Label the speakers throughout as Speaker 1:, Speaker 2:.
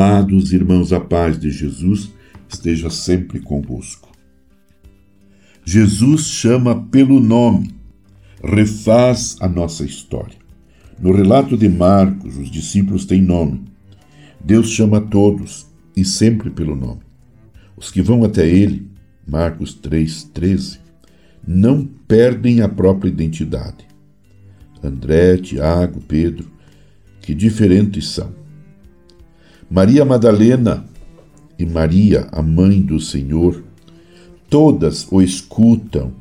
Speaker 1: Amados irmãos, a paz de Jesus esteja sempre convosco. Jesus chama pelo nome, refaz a nossa história. No relato de Marcos, os discípulos têm nome. Deus chama todos e sempre pelo nome. Os que vão até ele, Marcos 3,13, não perdem a própria identidade. André, Tiago, Pedro, que diferentes são. Maria Madalena e Maria, a mãe do Senhor, todas o escutam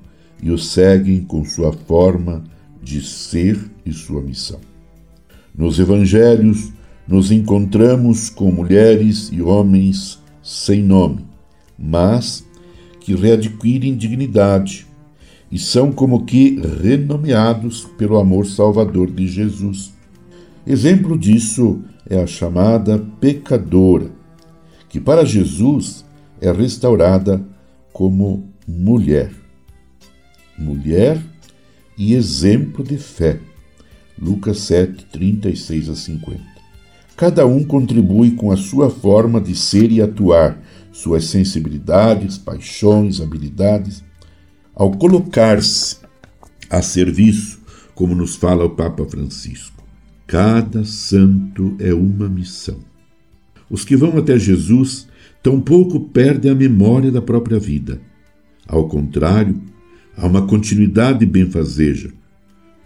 Speaker 1: e o seguem com sua forma de ser e sua missão. Nos evangelhos, nos encontramos com mulheres e homens sem nome, mas que readquirem dignidade e são como que renomeados pelo amor salvador de Jesus. Exemplo disso é a chamada pecadora, que para Jesus é restaurada como mulher. Mulher e exemplo de fé. Lucas 7, 36 a 50. Cada um contribui com a sua forma de ser e atuar, suas sensibilidades, paixões, habilidades, ao colocar-se a serviço, como nos fala o Papa Francisco. Cada santo é uma missão. Os que vão até Jesus tampouco perdem a memória da própria vida. Ao contrário, há uma continuidade benfazeja.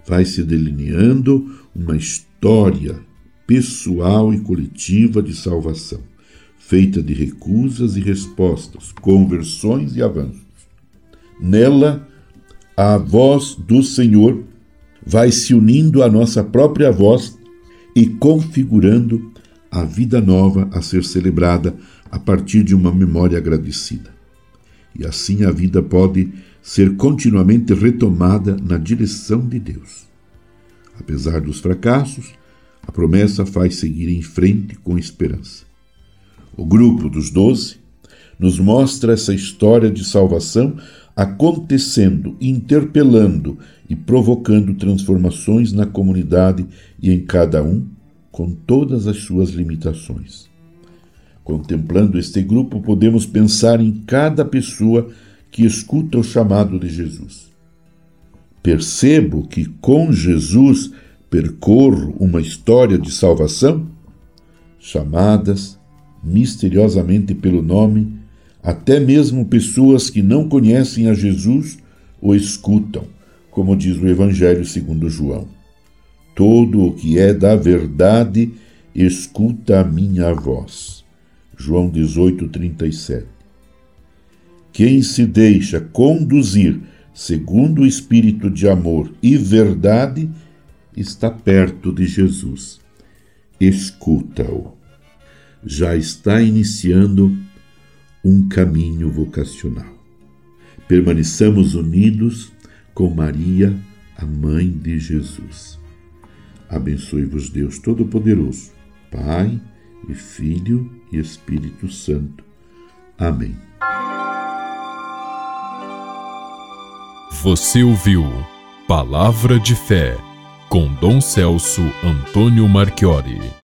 Speaker 1: Vai se delineando uma história pessoal e coletiva de salvação, feita de recusas e respostas, conversões e avanços. Nela, a voz do Senhor vai se unindo à nossa própria voz e configurando a vida nova a ser celebrada a partir de uma memória agradecida. E assim a vida pode ser continuamente retomada na direção de Deus. Apesar dos fracassos, a promessa faz seguir em frente com esperança. O grupo dos doze nos mostra essa história de salvação acontecendo, interpelando e provocando transformações na comunidade e em cada um, com todas as suas limitações. Contemplando este grupo, podemos pensar em cada pessoa que escuta o chamado de Jesus. Percebo que com Jesus percorro uma história de salvação, chamadas misteriosamente pelo nome até mesmo pessoas que não conhecem a Jesus o escutam, como diz o Evangelho segundo João. Todo o que é da verdade escuta a minha voz. João 18:37. Quem se deixa conduzir segundo o espírito de amor e verdade está perto de Jesus. Escuta-o. Já está iniciando um caminho vocacional. Permaneçamos unidos com Maria, a mãe de Jesus. Abençoe-vos Deus Todo-Poderoso, Pai e Filho e Espírito Santo. Amém.
Speaker 2: Você ouviu Palavra de Fé com Dom Celso Antônio Marchiori.